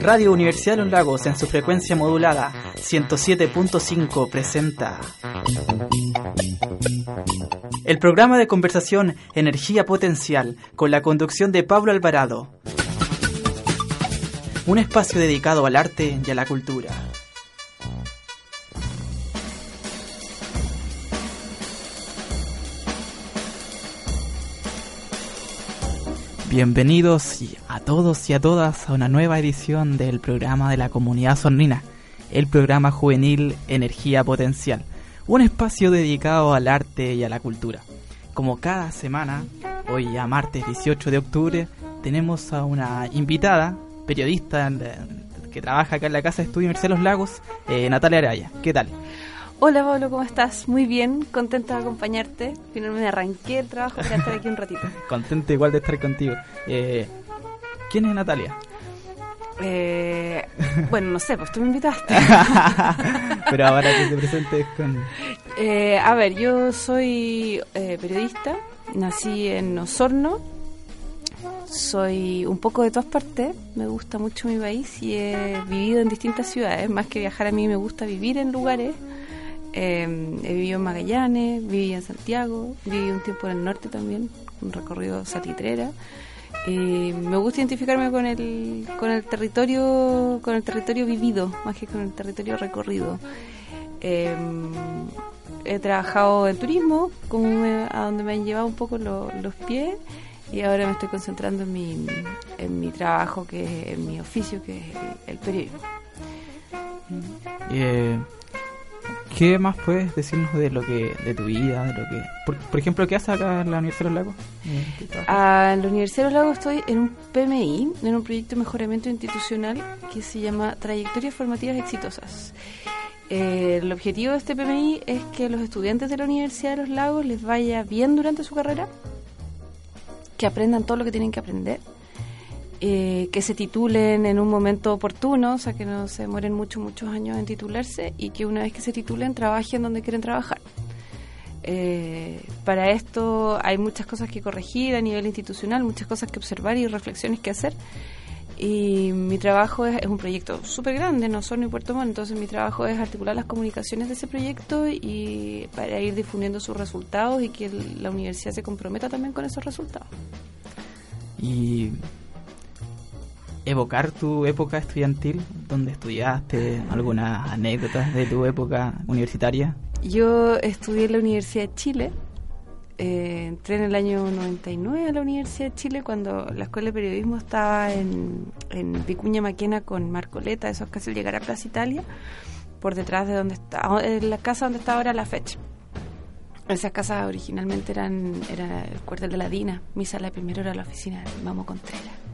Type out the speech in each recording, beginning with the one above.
Radio Universidad de los Lagos en su frecuencia modulada 107.5 presenta el programa de conversación Energía Potencial con la conducción de Pablo Alvarado. Un espacio dedicado al arte y a la cultura. Bienvenidos a todos y a todas a una nueva edición del programa de la comunidad sornina, el programa juvenil Energía Potencial, un espacio dedicado al arte y a la cultura. Como cada semana, hoy ya martes 18 de octubre, tenemos a una invitada, periodista que trabaja acá en la Casa de Estudio Los Lagos, eh, Natalia Araya. ¿Qué tal? Hola Pablo, ¿cómo estás? Muy bien, contenta de acompañarte. Finalmente arranqué el trabajo para estar aquí un ratito. Contento igual de estar contigo. Eh, ¿Quién es Natalia? Eh, bueno, no sé, pues tú me invitaste. Pero ahora que te presentes con... Eh, a ver, yo soy eh, periodista, nací en Osorno, soy un poco de todas partes, me gusta mucho mi país y he vivido en distintas ciudades, más que viajar a mí me gusta vivir en lugares Em, he vivido en Magallanes, viví en Santiago, viví un tiempo en el norte también, un recorrido salitrera. Y me gusta identificarme con el, con el territorio con el territorio vivido más que con el territorio recorrido em, he trabajado en turismo como a donde me han llevado un poco los pies y ahora me estoy concentrando en mi, trabajo que es en mi oficio que es el, periodismo eh, ¿Qué más puedes decirnos de lo que de tu vida, de lo que por, ejemplo, qué haces acá en la Universidad de los Lagos? Ah, en la Universidad de los Lagos estoy en un PMI, en un proyecto de mejoramiento institucional que se llama Trayectorias Formativas Exitosas. Eh, el objetivo de este PMI es que los estudiantes de la Universidad de los Lagos les vaya bien durante su carrera, que aprendan todo lo que tienen que aprender eh, que se titulen en un momento oportuno, o sea, que no se mueren muchos, muchos años en titularse y que una vez que se titulen trabajen donde quieren trabajar. Eh, para esto hay muchas cosas que corregir a nivel institucional, muchas cosas que observar y reflexiones que hacer. Y mi trabajo es, un proyecto súper grande, no solo en Puerto Montt, entonces mi trabajo es articular las comunicaciones de ese proyecto y para ir difundiendo sus resultados y que la universidad se comprometa también con esos resultados. Y evocar tu época estudiantil, donde estudiaste, algunas anécdotas de tu época universitaria. Yo estudié en la Universidad de Chile, eh, entré en el año 99 a la Universidad de Chile cuando la Escuela de Periodismo estaba en, en Vicuña Maquena con Marcoleta, eso es casi llegar a Plaza Italia, por detrás de donde está, en la casa donde está ahora la fecha. Esas casas originalmente eran era el cuartel de la Dina, mi sala primero era la oficina de Mamo Contreras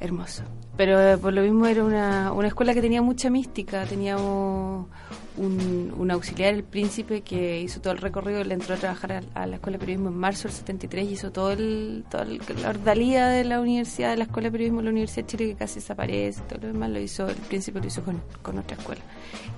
hermoso. Pero eh, por lo mismo era una, una escuela que tenía mucha mística, teníamos un, auxiliar, el príncipe, que hizo todo el recorrido, le entró a trabajar a, la Escuela de Periodismo en marzo del 73, hizo todo el, toda la ordalía de la universidad, de la Escuela de Periodismo de la Universidad de Chile, que casi desaparece, todo lo demás lo hizo, el príncipe lo hizo con, con otra escuela.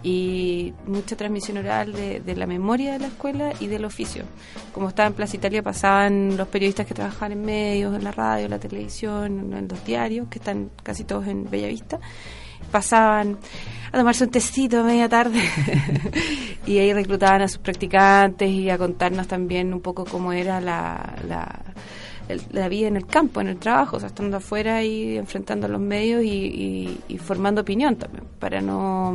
Y mucha transmisión oral de, de, la memoria de la escuela y del oficio. Como estaba en Plaza Italia, pasaban los periodistas que trabajaban en medios, en la radio, en la televisión, en los diarios, que están casi todos en Bellavista pasaban a tomarse un tecito a media tarde y ahí reclutaban a sus practicantes y a contarnos también un poco cómo era la, la, vida en el campo, en el trabajo, o sea, estando afuera y enfrentando a los medios y, formando opinión también, para no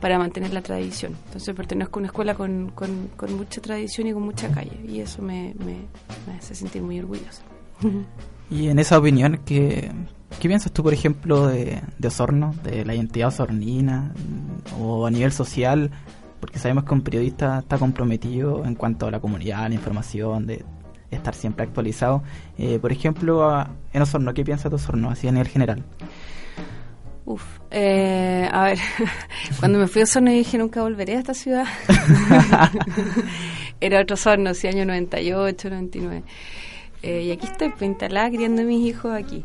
para mantener la tradición. Entonces pertenezco a una escuela con, con, mucha tradición y con mucha calle y eso me, me, me hace sentir muy orgullosa. Y en esa opinión, que ¿Qué piensas tú, por ejemplo, de, Osorno, de la identidad osornina o a nivel social? Porque sabemos que un periodista está comprometido en cuanto a la comunidad, la información, de estar siempre actualizado. Eh, por ejemplo, en Osorno, ¿qué piensas de Osorno, así a nivel general? Uf, eh, a ver, cuando me fui a Osorno dije nunca volveré a esta ciudad. Era otro Osorno, sí, año 98, 99. Eh, y aquí estoy, pues, instalada criando a mis hijos aquí.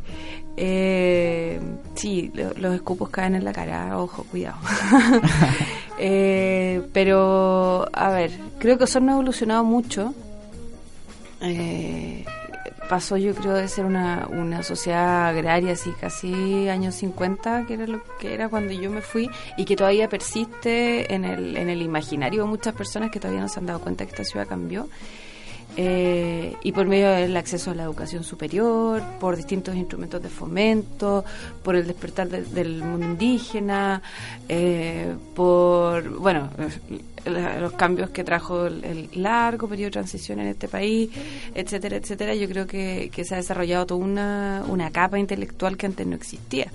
Eh, sí, los escupos caen en la cara, ojo, cuidado. eh, pero, a ver, creo que Osorno ha evolucionado mucho. Eh, pasó yo creo de ser una, una sociedad agraria así casi años 50 que era lo que era cuando yo me fui y que todavía persiste en el, en el imaginario muchas personas que todavía no se han dado cuenta que esta ciudad cambió eh, y por medio del acceso a la educación superior, por distintos instrumentos de fomento, por el despertar del mundo indígena, eh, por, bueno, los cambios que trajo el, largo periodo de transición en este país, etcétera, etcétera, yo creo que, se ha desarrollado toda una, una capa intelectual que antes no existía.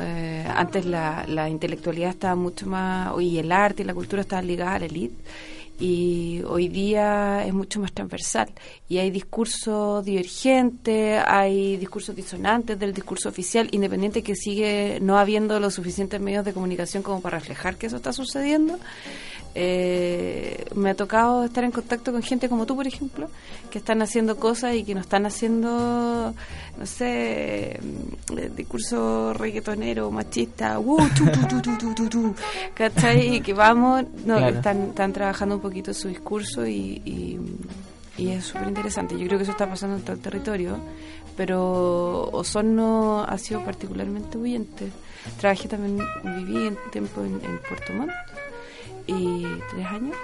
Eh, antes la, la intelectualidad estaba mucho más, y el arte y la cultura estaban ligadas a la élite y hoy día es mucho más transversal y hay discursos divergentes, hay discursos disonantes del discurso oficial, independiente que sigue no habiendo los suficientes medios de comunicación como para reflejar que eso está sucediendo. Eh, me ha tocado estar en contacto con gente como tú, por ejemplo, que están haciendo cosas y que no están haciendo, no sé, mm, discurso reggaetonero, machista, uh, ¿cachai? Y que vamos, no, están, están trabajando un poquito su discurso y, y, es súper interesante. Yo creo que eso está pasando en todo el territorio, pero Osorno ha sido particularmente huyente. Trabajé también, viví en tiempo en, en Puerto Montt y tres años.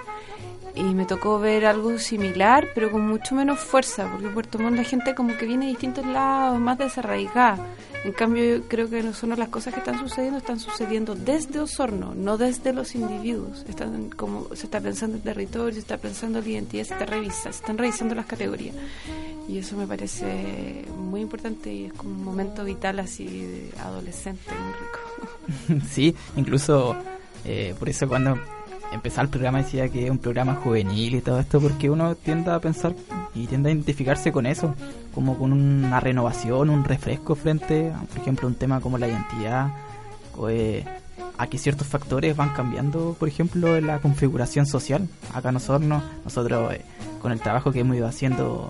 Y me tocó ver algo similar pero con mucho menos fuerza porque en Puerto Montt la gente como que viene de distintos lados más desarraigada. En cambio yo creo que no son las cosas que están sucediendo están sucediendo desde Osorno no desde los individuos. Están como se está pensando el territorio se está pensando la identidad se está revisa, se están revisando las categorías. Y eso me parece muy importante y es como un momento vital así de adolescente muy rico. Sí incluso eh, por eso cuando empezar el programa decía que es un programa juvenil y todo esto porque uno tiende a pensar y tiende a identificarse con eso, como con una renovación, un refresco frente a, por ejemplo, un tema como la identidad, o, eh, a que ciertos factores van cambiando, por ejemplo, en la configuración social. Acá nosotros, nosotros eh, con el trabajo que hemos ido haciendo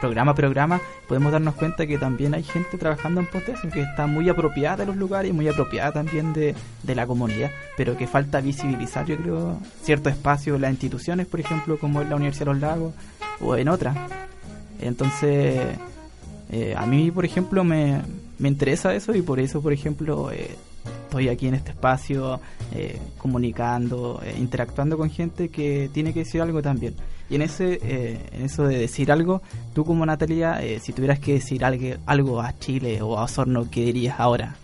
programa a programa, podemos darnos cuenta que también hay gente trabajando en Pontes que está muy apropiada de los lugares y muy apropiada también de, de la comunidad, pero que falta visibilizar, yo creo, ciertos espacios las instituciones, por ejemplo, como en la Universidad de los Lagos o en otras. Entonces, eh, a mí, por ejemplo, me, me interesa eso y por eso, por ejemplo, eh, estoy aquí en este espacio eh, comunicando, eh, interactuando con gente que tiene que decir algo también. Y en ese eh, en eso de decir algo, tú como Natalia, si tuvieras que decir algo, algo a Chile o a Osorno, ¿qué dirías ahora?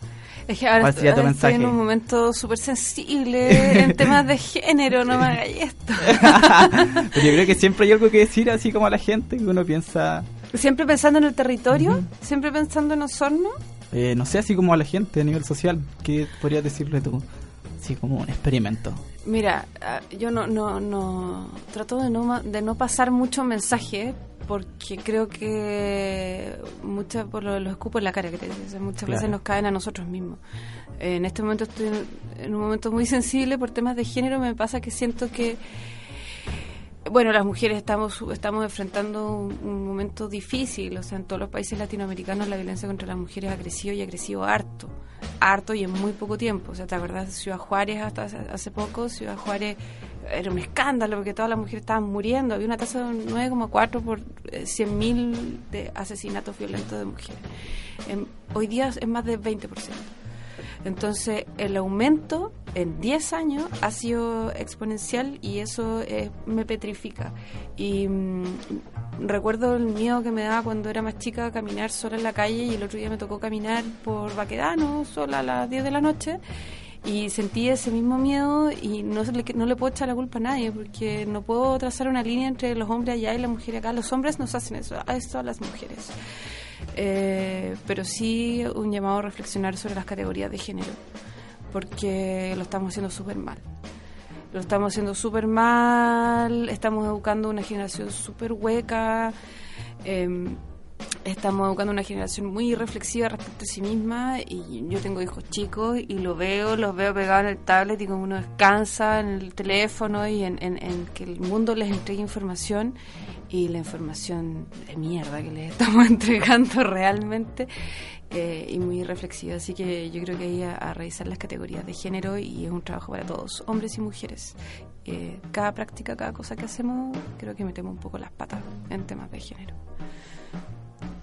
Es que ahora, estoy, en un momento súper sensible en temas de género, no me hagas esto. Pero yo creo que siempre hay algo que decir así como a la gente, que uno piensa... Siempre pensando en el territorio, siempre pensando en Osorno. Eh, no sé, así como a la gente a nivel social, ¿qué podrías decirle tú? Así como un experimento. Mira, ah, yo no, no, no trato de no, de no pasar mucho mensaje porque creo que muchas por lo, escupo en la cara que muchas veces nos caen a nosotros mismos. en este momento estoy en un momento muy sensible por temas de género, me pasa que siento que bueno, las mujeres estamos estamos enfrentando un, momento difícil, o sea, en todos los países latinoamericanos la violencia contra las mujeres ha crecido y ha crecido harto, harto y en muy poco tiempo. O sea, ¿te acuerdas de Ciudad Juárez hasta hace, poco? Ciudad Juárez era un escándalo porque todas las mujeres estaban muriendo, había una tasa de 9,4 por 100.000 eh, de asesinatos violentos de mujeres. hoy día es más del 20%. Entonces, el aumento en 10 años ha sido exponencial y eso eh, me petrifica. Y mm, recuerdo el miedo que me daba cuando era más chica caminar sola en la calle y el otro día me tocó caminar por Baquedano sola a las 10 de la noche y sentí ese mismo miedo y no, no le puedo echar la culpa a nadie porque no puedo trazar una línea entre los hombres allá y las mujeres acá. Los hombres nos hacen eso, a esto a las mujeres. Eh, pero sí un llamado a reflexionar sobre las categorías de género, porque lo estamos haciendo súper mal. Lo estamos haciendo súper mal, estamos educando una generación súper hueca, em, estamos educando una generación muy reflexiva respecto a sí misma y yo tengo hijos chicos y lo veo, los veo pegados en el tablet y como uno descansa en el teléfono y en, que el mundo les entregue información y la información de mierda que les estamos entregando realmente eh, y muy reflexiva. Así que yo creo que hay a, revisar las categorías de género y es un trabajo para todos, hombres y mujeres. Eh, cada práctica, cada cosa que hacemos, creo que metemos un poco las patas en temas de género.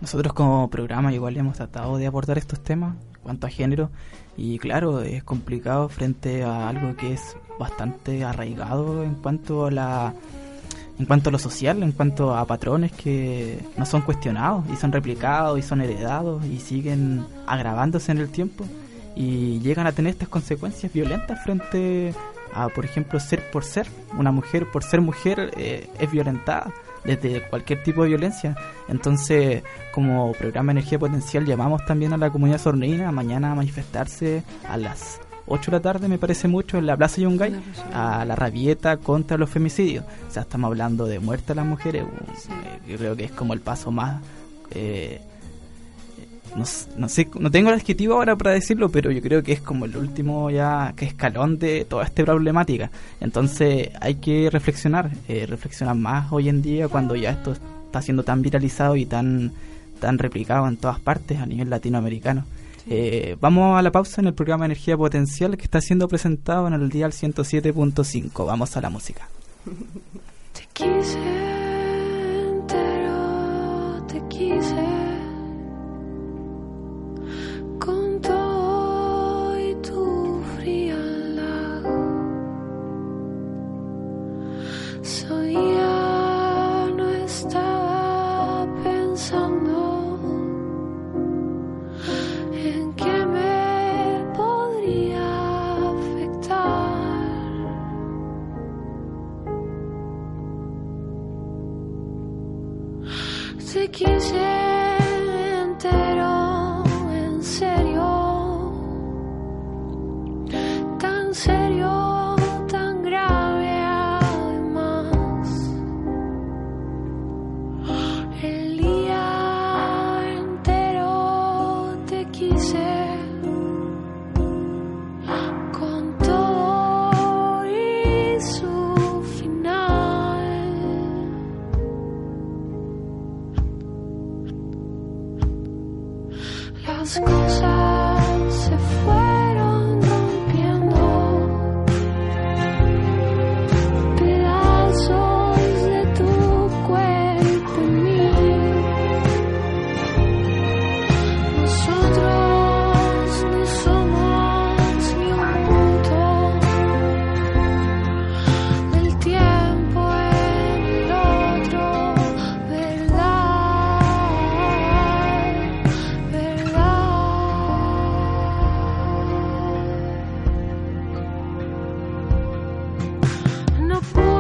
Nosotros como programa igual hemos tratado de abordar estos temas en cuanto a género y claro, es complicado frente a algo que es bastante arraigado en cuanto a la en cuanto a lo social, en cuanto a patrones que no son cuestionados y son replicados y son heredados y siguen agravándose en el tiempo y llegan a tener estas consecuencias violentas frente a, por ejemplo, ser por ser. Una mujer por ser mujer eh, es violentada desde cualquier tipo de violencia. Entonces, como programa Energía Potencial, llamamos también a la comunidad sorneína mañana a manifestarse a las 8 de la tarde, me parece mucho, en la Plaza Yungay, a la rabieta contra los femicidios. O sea, estamos hablando de muerte a las mujeres. Eh, yo creo que es como el paso más... Eh, no, sé, no tengo el adjetivo ahora para decirlo, pero yo creo que es como el último ya que escalón de toda esta problemática. Entonces hay que reflexionar, eh, reflexionar más hoy en día cuando ya esto está siendo tan viralizado y tan, tan replicado en todas partes a nivel latinoamericano. Eh, vamos a la pausa en el programa Energía Potencial que está siendo presentado en el día 107.5. Vamos a la música. Te quise, Oh.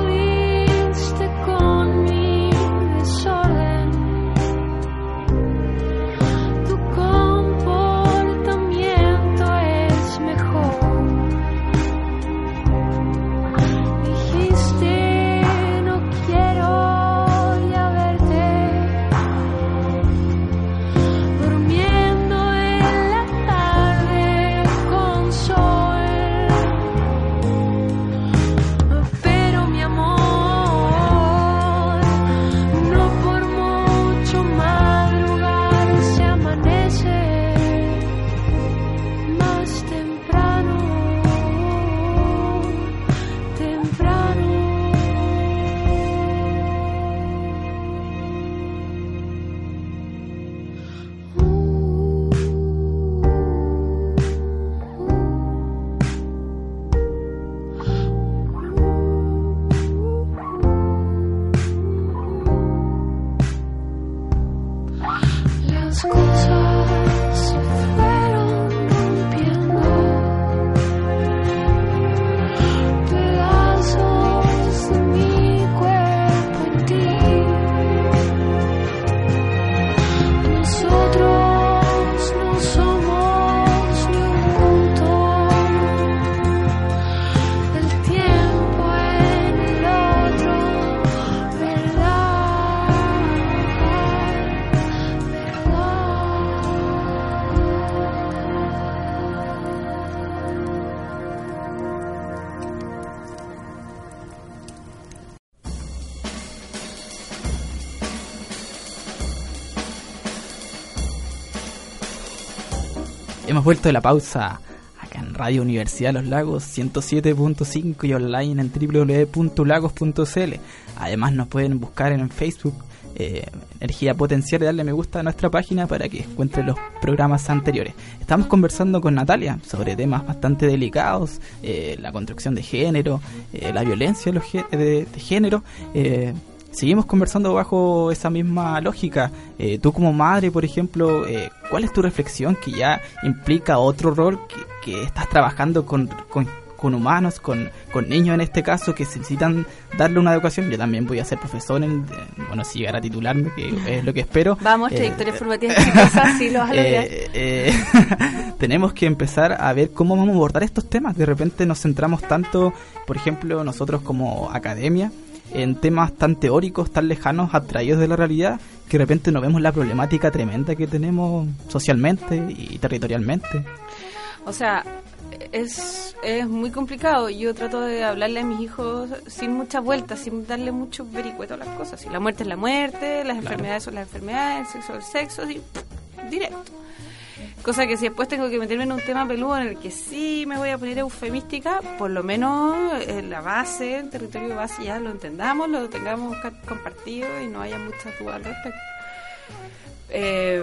Hemos vuelto de la pausa acá en Radio Universidad de Los Lagos 107.5 y online en www.lagos.cl. Además nos pueden buscar en Facebook eh, energía potencial y darle me gusta a nuestra página para que encuentre los programas anteriores. Estamos conversando con Natalia sobre temas bastante delicados, eh, la construcción de género, eh, la violencia de, de- de género. Eh, Seguimos conversando bajo esa misma lógica. Eh, tú como madre, por ejemplo, eh, ¿cuál es tu reflexión que ya implica otro rol que, que estás trabajando con, con, con humanos, con, con niños en este caso, que necesitan darle una educación? Yo también voy a ser profesor, en, eh, bueno, si llegar a titularme, que es lo que espero. Vamos, Eh, trayectoria formativa exitosa, sí lo vas a lograr. eh, eh, tenemos que empezar a ver cómo vamos a abordar estos temas. De repente nos centramos tanto, por ejemplo, nosotros como academia, en temas tan teóricos, tan lejanos, abstraídos de la realidad, que de repente no vemos la problemática tremenda que tenemos socialmente y territorialmente. O sea, es, es muy complicado. Yo trato de hablarle a mis hijos sin muchas vueltas, sin darle mucho vericueto a las cosas. Si la muerte es la muerte, las enfermedades son las enfermedades, el sexo es el sexo, así, directo. Cosa que si después tengo que meterme en un tema peludo en el que sí me voy a poner eufemística, por lo menos en la base, el territorio base ya lo entendamos, lo tengamos compartido y no haya muchas dudas al respecto. Eh,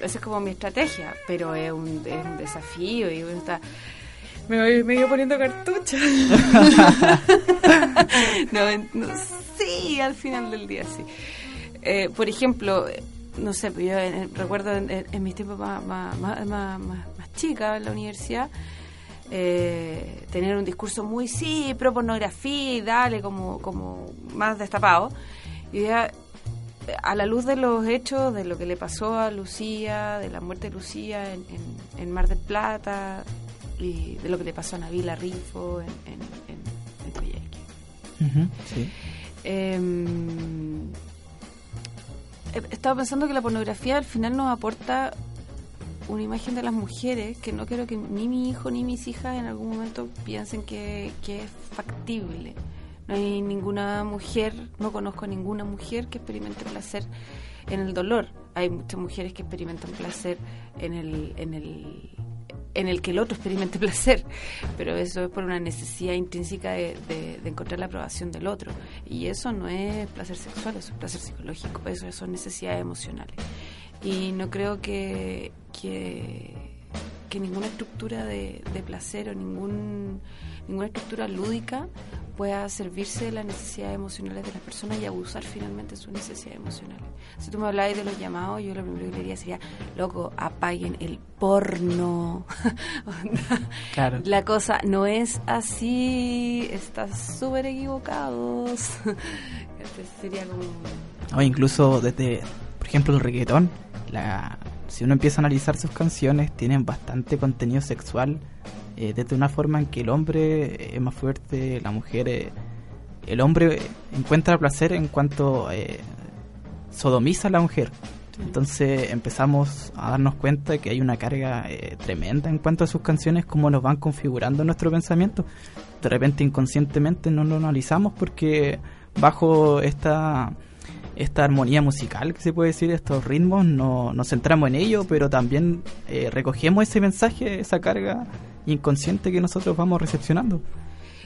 esa es como mi estrategia, pero es un, es un desafío y uno está... Me voy, me voy poniendo cartucho. no, no, sí, al final del día sí. Eh, por ejemplo, eh, no sé, pues yo en- recuerdo en, en- en mis tiempos más, más, más, más, más- más chicas en la universidad, eh, tener un discurso muy, sí, pro pornografía y dale, como, como más destapado. Y ya, eh, a la luz de los hechos, de lo que le pasó a Lucía, de la muerte de Lucía en, en- en Mar del Plata, y de lo que le pasó a Navila Rifo en, en, en, en sí. Eh, he estado pensando que la pornografía al final nos aporta una imagen de las mujeres que no quiero que ni mi hijo ni mis hijas en algún momento piensen que, que es factible. No hay ninguna mujer, no conozco a ninguna mujer que experimente placer en el dolor. Hay muchas mujeres que experimentan placer en el, en el, en el que el otro experimente placer, pero eso es por una necesidad intrínseca de, de- de encontrar la aprobación del otro. Y eso no es placer sexual, eso es placer psicológico, eso son necesidades emocionales. Y no creo que, que, ninguna estructura de placer o ningún, ninguna estructura lúdica pueda servirse de las necesidades emocionales de las personas y abusar finalmente de sus necesidades emocionales. Si tú me habláis de los llamados, yo lo primero que le diría sería, loco, apaguen el porno. Claro. La cosa no es así, estás súper equivocados. Este sería como... O incluso desde, por ejemplo, el reggaetón, la, si uno empieza a analizar sus canciones, tienen bastante contenido sexual, eh, desde una forma en que el hombre es más fuerte, la mujer, eh, el hombre encuentra placer en cuanto eh, sodomiza a la mujer. Entonces empezamos a darnos cuenta que hay una carga eh, tremenda en cuanto a sus canciones, cómo nos van configurando nuestro pensamiento. De repente inconscientemente no lo analizamos porque bajo esta esta armonía musical que se puede decir, estos ritmos, no, nos centramos en ello, pero también eh, recogemos ese mensaje, esa carga inconsciente que nosotros vamos recepcionando.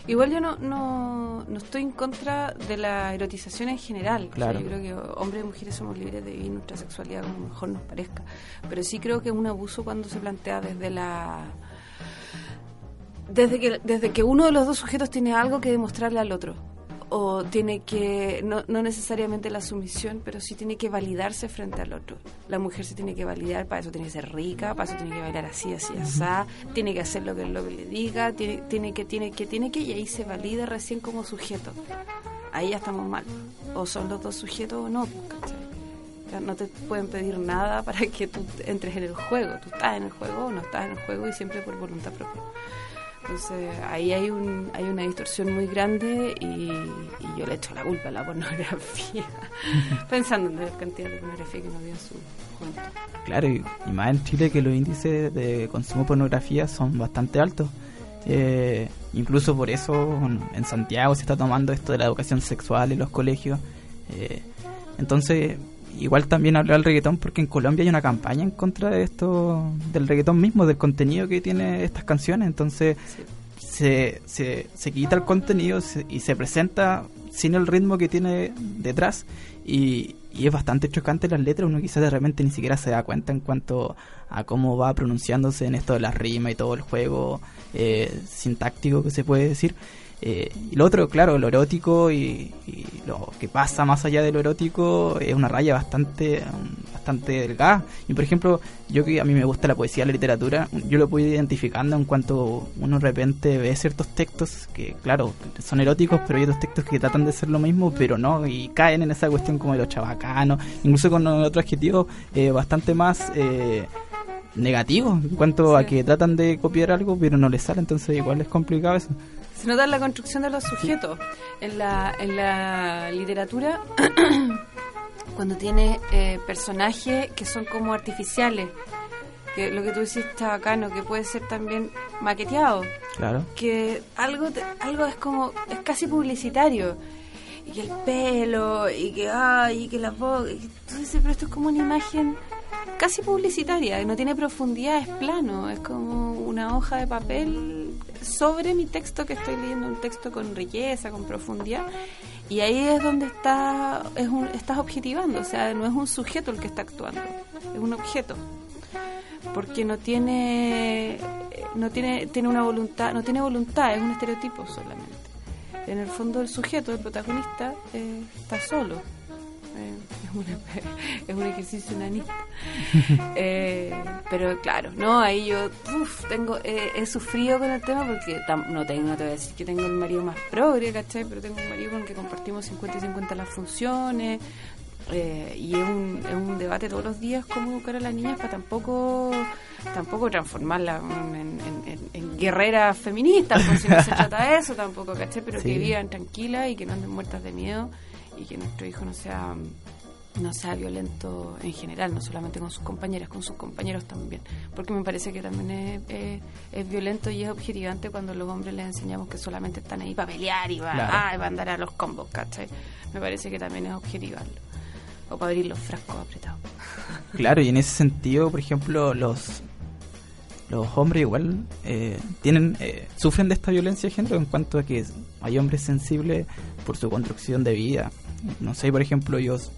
Igual yo no, no, no estoy en contra de la erotización en general. O sea, Claro. yo creo que hombres y mujeres somos libres de vivir nuestra sexualidad como mejor nos parezca. Pero sí creo que es un abuso cuando se plantea desde la... Desde que, desde que uno de los dos sujetos tiene algo que demostrarle al otro. O tiene que, no, no necesariamente la sumisión, pero sí tiene que validarse frente al otro. La mujer se tiene que validar, para eso tiene que ser rica, para eso tiene que bailar así, así, así, tiene que hacer lo que, que le diga, tiene, tiene que, tiene que, tiene que, y ahí se valida recién como sujeto. Ahí ya estamos mal. O son los dos sujetos o no, no te pueden pedir nada para que tú entres en el juego. Tú estás en el juego o no estás en el juego y siempre por voluntad propia. Entonces ahí hay un hay una distorsión muy grande y, yo le echo la culpa a la pornografía, pensando en la cantidad de pornografía que nos dio en su. Claro, y, y más en Chile que los índices de consumo de pornografía son bastante altos. Eh, incluso por eso en Santiago se está tomando esto de la educación sexual en los colegios. Eh, entonces, igual también hablé del reggaetón porque en Colombia hay una campaña en contra de esto, del reggaetón mismo, del contenido que tiene estas canciones. Entonces, Sí. se, se, se quita el contenido y se presenta sin el ritmo que tiene detrás y, y es bastante chocante las letras, uno quizás de repente ni siquiera se da cuenta en cuanto a cómo va pronunciándose en esto de la rima y todo el juego eh, sintáctico que se puede decir. Eh, y lo otro, claro, lo erótico y, y lo que pasa más allá de lo erótico es una raya bastante bastante delgada. Y por ejemplo, yo que a mí me gusta la poesía, la literatura, yo lo puedo ir identificando en cuanto uno de repente ve ciertos textos que, claro, son eróticos, pero hay otros textos que tratan de ser lo mismo, pero no, y caen en esa cuestión como de los chabacanos, incluso con otro adjetivo eh, bastante más... Eh, negativo en cuanto a que tratan de copiar algo pero no les sale entonces igual es complicado eso Se nota la construcción de los sujetos. En la, en la literatura, cuando tienes eh, personajes que son como artificiales, que lo que tú decís está bacano, que puede ser también maqueteado, claro que algo, te- algo es como, es casi publicitario. Y que el pelo, y que, ay, y que la voz, y tú dices, pero esto es como una imagen casi publicitaria, no tiene profundidad, es plano, es como una hoja de papel sobre mi texto que estoy leyendo, un texto con riqueza, con profundidad, y ahí es donde está, es un, estás objetivando, o sea, no es un sujeto el que está actuando, es un objeto, porque no tiene, no tiene, tiene una voluntad, no tiene voluntad, es un estereotipo solamente. En el fondo el sujeto, el protagonista, eh, está solo. Eh, es, una- es un ejercicio nanista. Eh, pero claro, no, ahí yo uf, tengo, eh, he sufrido con el tema porque tam- no tengo, te voy a decir que tengo el marido más progre, ¿cachai? Pero tengo un marido con el que compartimos 50 y 50 las funciones. eh, y es un, es un debate todos los días cómo educar a las niñas para tampoco tampoco transformarlas en, en- en- en guerreras feministas, porque si no se trata de eso tampoco, ¿cachai? Pero Sí. que vivan tranquilas y que no anden muertas de miedo y que nuestro hijo no sea no sea violento en general, no solamente con sus compañeras, con sus compañeros también. Porque me parece que también es, es- es violento y es objetivante cuando los hombres les enseñamos que solamente están ahí para pelear y para, Claro. ah, y para andar a los combos, ¿cachai? Me parece que también es objetivarlo. O para abrir los frascos apretados. Claro, y en ese sentido, por ejemplo, los los hombres igual eh, tienen eh, sufren de esta violencia de género en cuanto a que hay hombres sensibles por su construcción de vida. No sé, por ejemplo, ellos,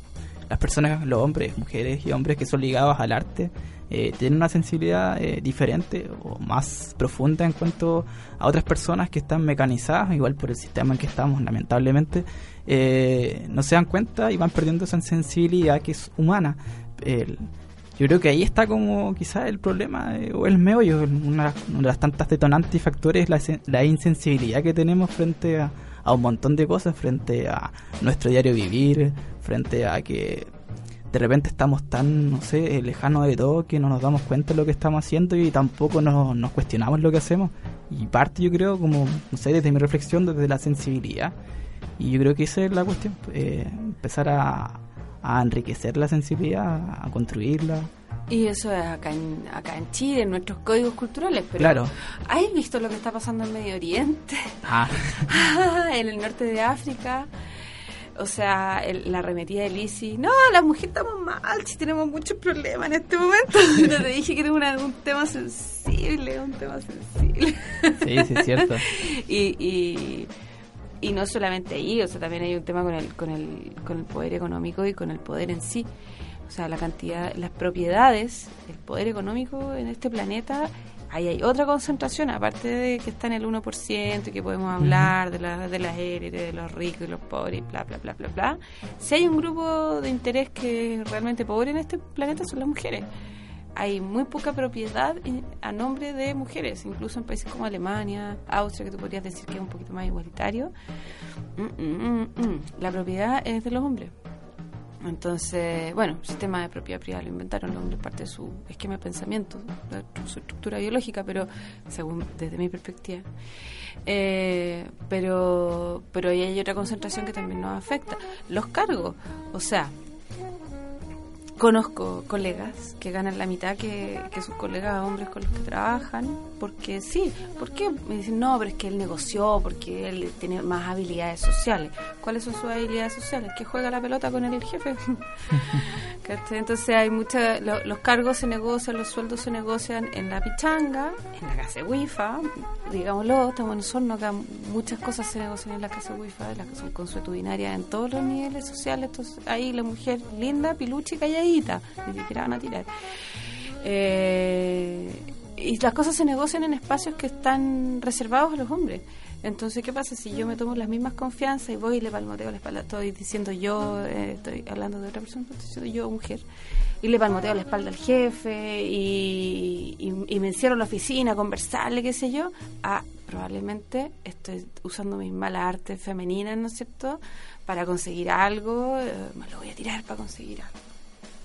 las personas, los hombres, mujeres y hombres que son ligados al arte, eh, tienen una sensibilidad eh, diferente o más profunda en cuanto a otras personas que están mecanizadas, igual por el sistema en que estamos, lamentablemente, eh, no se dan cuenta y van perdiendo esa sensibilidad que es humana. El- yo creo que ahí está como quizás el problema o el meollo, una, una de las tantas detonantes y factores la insensibilidad que tenemos frente a, a un montón de cosas, frente a nuestro diario vivir, frente a que de repente estamos tan, no sé, eh, lejanos de todo que no nos damos cuenta de lo que estamos haciendo y tampoco nos, cuestionamos lo que hacemos. Y parte yo creo como, no sé, desde mi reflexión, desde la sensibilidad. Y yo creo que esa es la cuestión, eh, empezar a enriquecer la sensibilidad, a construirla. Y eso es acá en, acá en Chile, en nuestros códigos culturales. Pero Claro. ¿Has visto lo que está pasando en Medio Oriente? Ah, en el norte de África. O sea, el- la arremetida de Lisi. No, las mujeres estamos mal, si tenemos muchos problemas en este momento. No te dije que era una- un tema sensible, un tema sensible. sí, sí, es cierto. y, y, y no solamente ahí, o sea, también hay un tema con el, con el, con el poder económico y con el poder en sí. O sea, la cantidad, las propiedades, el poder económico en este planeta, ahí hay otra concentración, aparte de que está en el 1% y que podemos hablar de, la, de las élites, de los ricos y los pobres, bla, bla, bla, bla, bla. Si hay un grupo de interés que es realmente pobre en este planeta, son las mujeres hay muy poca propiedad a nombre de mujeres, incluso en países como Alemania, Austria, que tú podrías decir que es un poquito más igualitario. Mm, mm, mm. La propiedad es de los hombres. Entonces, bueno, sistema de propiedad privada lo inventaron los hombres, parte de su esquema de pensamiento, de su estructura biológica, pero según desde mi perspectiva. Eh, pero, pero ahí hay otra concentración que también nos afecta. Los cargos, o sea, Conozco colegas que ganan la mitad que, que sus colegas hombres con los que trabajan, porque sí, ¿por qué? Me dicen, no, pero es que él negoció, porque él tiene más habilidades sociales. ¿Cuáles son sus habilidades sociales? Que juega la pelota con el jefe. Entonces hay mucha, lo- los cargos se negocian, los sueldos se negocian en la pichanga, en la casa de WIFA, digámoslo, estamos en Osorno, acá muchas cosas se negocian en la casa de WIFA, las que son consuetudinarias en todos los niveles sociales, entonces ahí la mujer linda, pilucha y calladita, ni siquiera van a tirar. Eh, y las cosas se negocian en espacios que están reservados a los hombres. Entonces, ¿qué pasa si yo me tomo las mismas confianzas y voy y le palmoteo la espalda? Estoy diciendo yo, eh, estoy hablando de otra persona, estoy diciendo yo, mujer, y le palmoteo la espalda al jefe y, y- y me encierro en la oficina a conversarle, qué sé yo. Ah, probablemente estoy usando mis malas artes femeninas, ¿no es cierto?, para conseguir algo, eh, me lo voy a tirar para conseguir algo.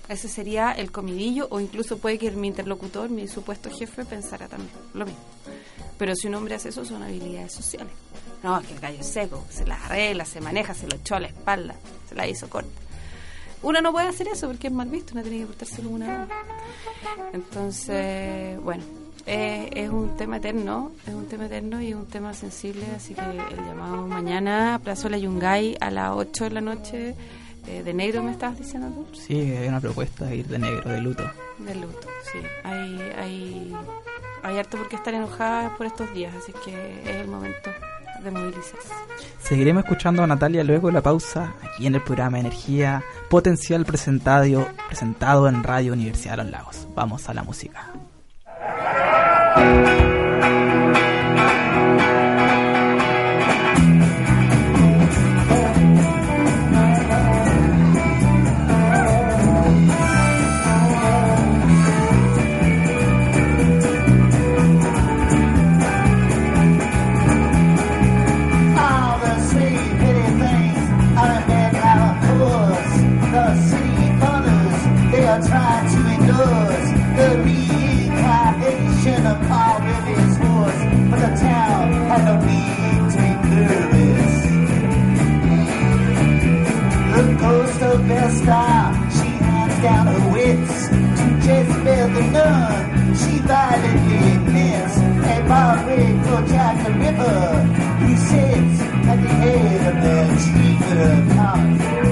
Ese sería el comidillo, o incluso puede que mi interlocutor, mi supuesto jefe, pensara también lo mismo. Pero si un hombre hace eso, son habilidades sociales. No, es que el gallo es seco, se las arregla, se maneja, se lo echó a la espalda, se la hizo corta. Una no puede hacer eso porque es mal visto, una tiene que portarse como una. Entonces, bueno, eh, es un tema eterno, es un tema eterno y un tema sensible, así que el llamado mañana, Plazuela Yungay, a las 8 de la noche, eh, de negro me estabas diciendo tú. Sí, hay una propuesta de ir de negro, de luto. De luto, sí. Hay, hay, hay harto por qué estar enojadas por estos días, así que es el momento de movilizarse. Seguiremos escuchando a Natalia luego de la pausa, aquí en el programa Energía Potencial presentado, presentado en Radio Universidad de los Lagos. Vamos a la música. Of Vesta, she hands down her wits to Jezebel the nun. She violently admits a barbaric for Jack the Ripper. He sits at the head of the Trigger Comet. Mama's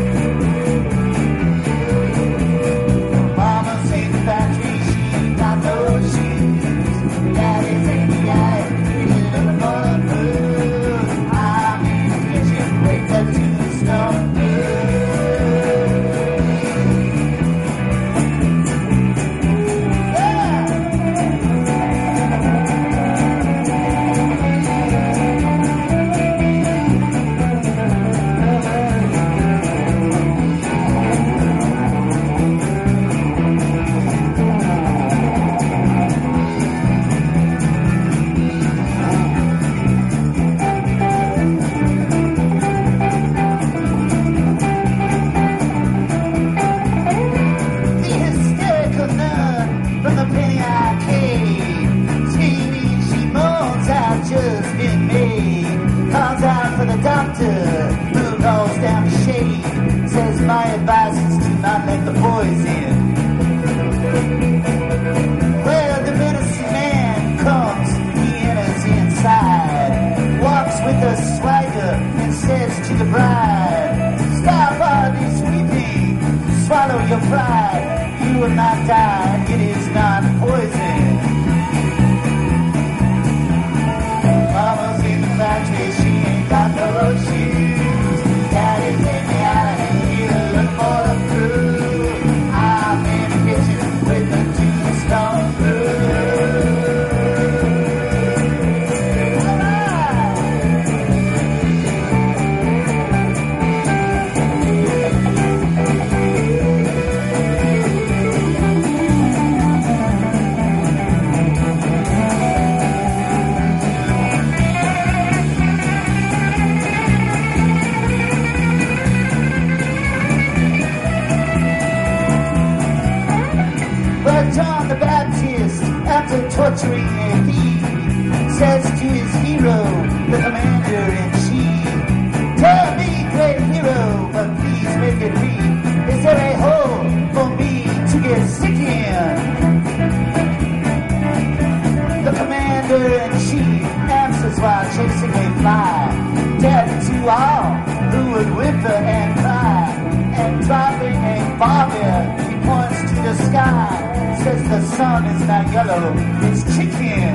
vomit. He points to the sky, says the sun is not yellow, it's chicken.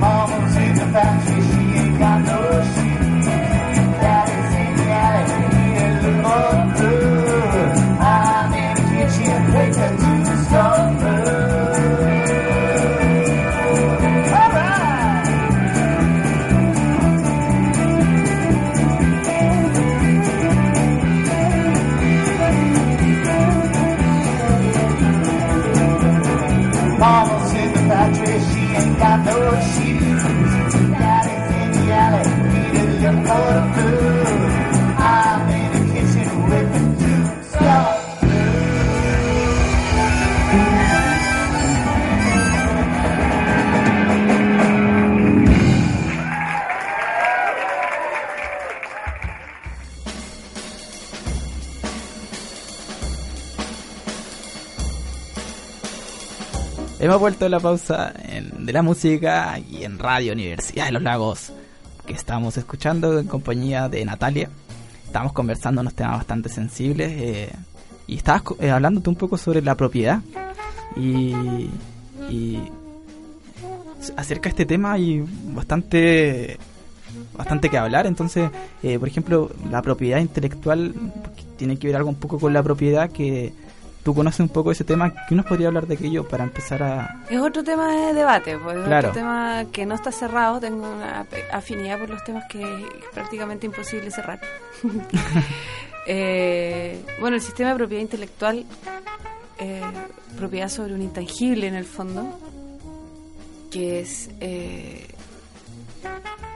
Mama's in the factory, she Hemos vuelto de la pausa de la música y en Radio Universidad de los Lagos, que estamos escuchando en compañía de Natalia. Estamos conversando unos temas bastante sensibles eh, y estabas eh, hablándote un poco sobre la propiedad y, y acerca de este tema hay bastante bastante que hablar entonces eh, por ejemplo la propiedad intelectual tiene que ver algo un poco con la propiedad que tú conoces un poco ese tema ¿qué nos podría hablar de aquello para empezar a Es otro tema de debate, pues es Claro. otro tema que no está cerrado. Tengo una afinidad por los temas que es prácticamente imposible cerrar. Eh, bueno, el sistema de propiedad intelectual, eh, propiedad sobre un intangible en el fondo, que es eh,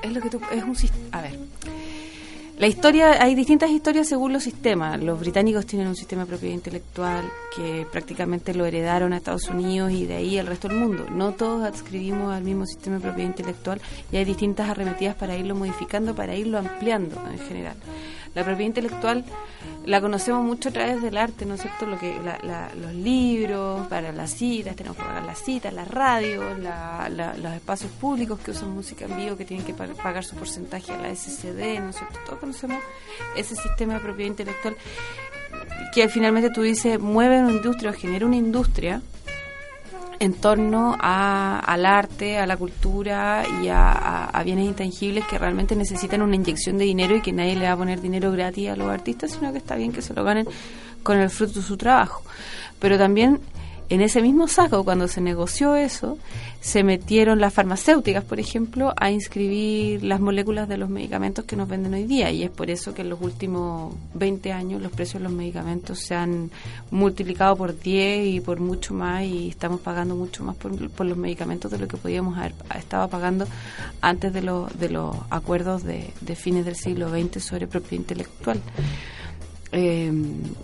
es lo que tú es un sis- a ver. La historia, hay distintas historias según los sistemas. Los británicos tienen un sistema de propiedad intelectual que prácticamente lo heredaron a Estados Unidos y de ahí al resto del mundo. No todos adscribimos al mismo sistema de propiedad intelectual y hay distintas arremetidas para irlo modificando, para irlo ampliando en general. La propiedad intelectual la conocemos mucho a través del arte, ¿no es cierto? Lo que, la- la- los libros, para las citas, tenemos que pagar las citas, la radio, la- los espacios públicos que usan música en vivo, que tienen que pa- pagar su porcentaje a la SCD, ¿no es cierto? Todos ese sistema de propiedad intelectual que finalmente tú dices mueve una industria o genera una industria en torno a, al arte, a la cultura y a bienes intangibles que realmente necesitan una inyección de dinero y que nadie le va a poner dinero gratis a los artistas, sino que está bien que se lo ganen con el fruto de su trabajo. Pero también en ese mismo saco, cuando se negoció eso, se metieron las farmacéuticas, por ejemplo, a inscribir las moléculas de los medicamentos que nos venden hoy día. Y es por eso que en los últimos 20 años los precios de los medicamentos se han multiplicado por 10 y por mucho más y estamos pagando mucho más por, los medicamentos de lo que podíamos haber estado pagando antes de, los de los acuerdos de, de fines del siglo XX sobre propiedad intelectual. Eh,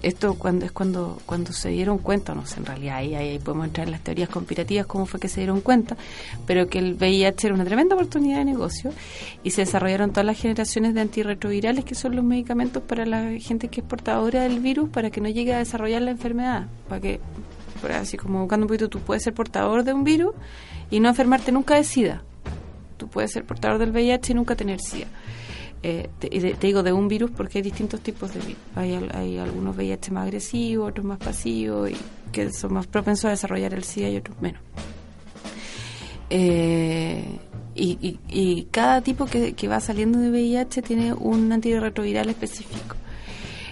esto cuando es cuando cuando se dieron cuenta, no sé, en realidad ahí, ahí podemos entrar en las teorías conspirativas, cómo fue que se dieron cuenta, pero que el VIH era una tremenda oportunidad de negocio y se desarrollaron todas las generaciones de antirretrovirales, que son los medicamentos para la gente que es portadora del virus, para que no llegue a desarrollar la enfermedad, para que, por así como buscando un poquito, tú puedes ser portador de un virus y no enfermarte nunca de SIDA. Tú puedes ser portador del VIH y nunca tener SIDA. Eh, te, te digo de un virus porque hay distintos tipos de virus. Hay, hay algunos VIH más agresivos, otros más pasivos y que son más propensos a desarrollar el SIDA y otros menos. Eh, y, y- y cada tipo que, que va saliendo de VIH tiene un antirretroviral específico.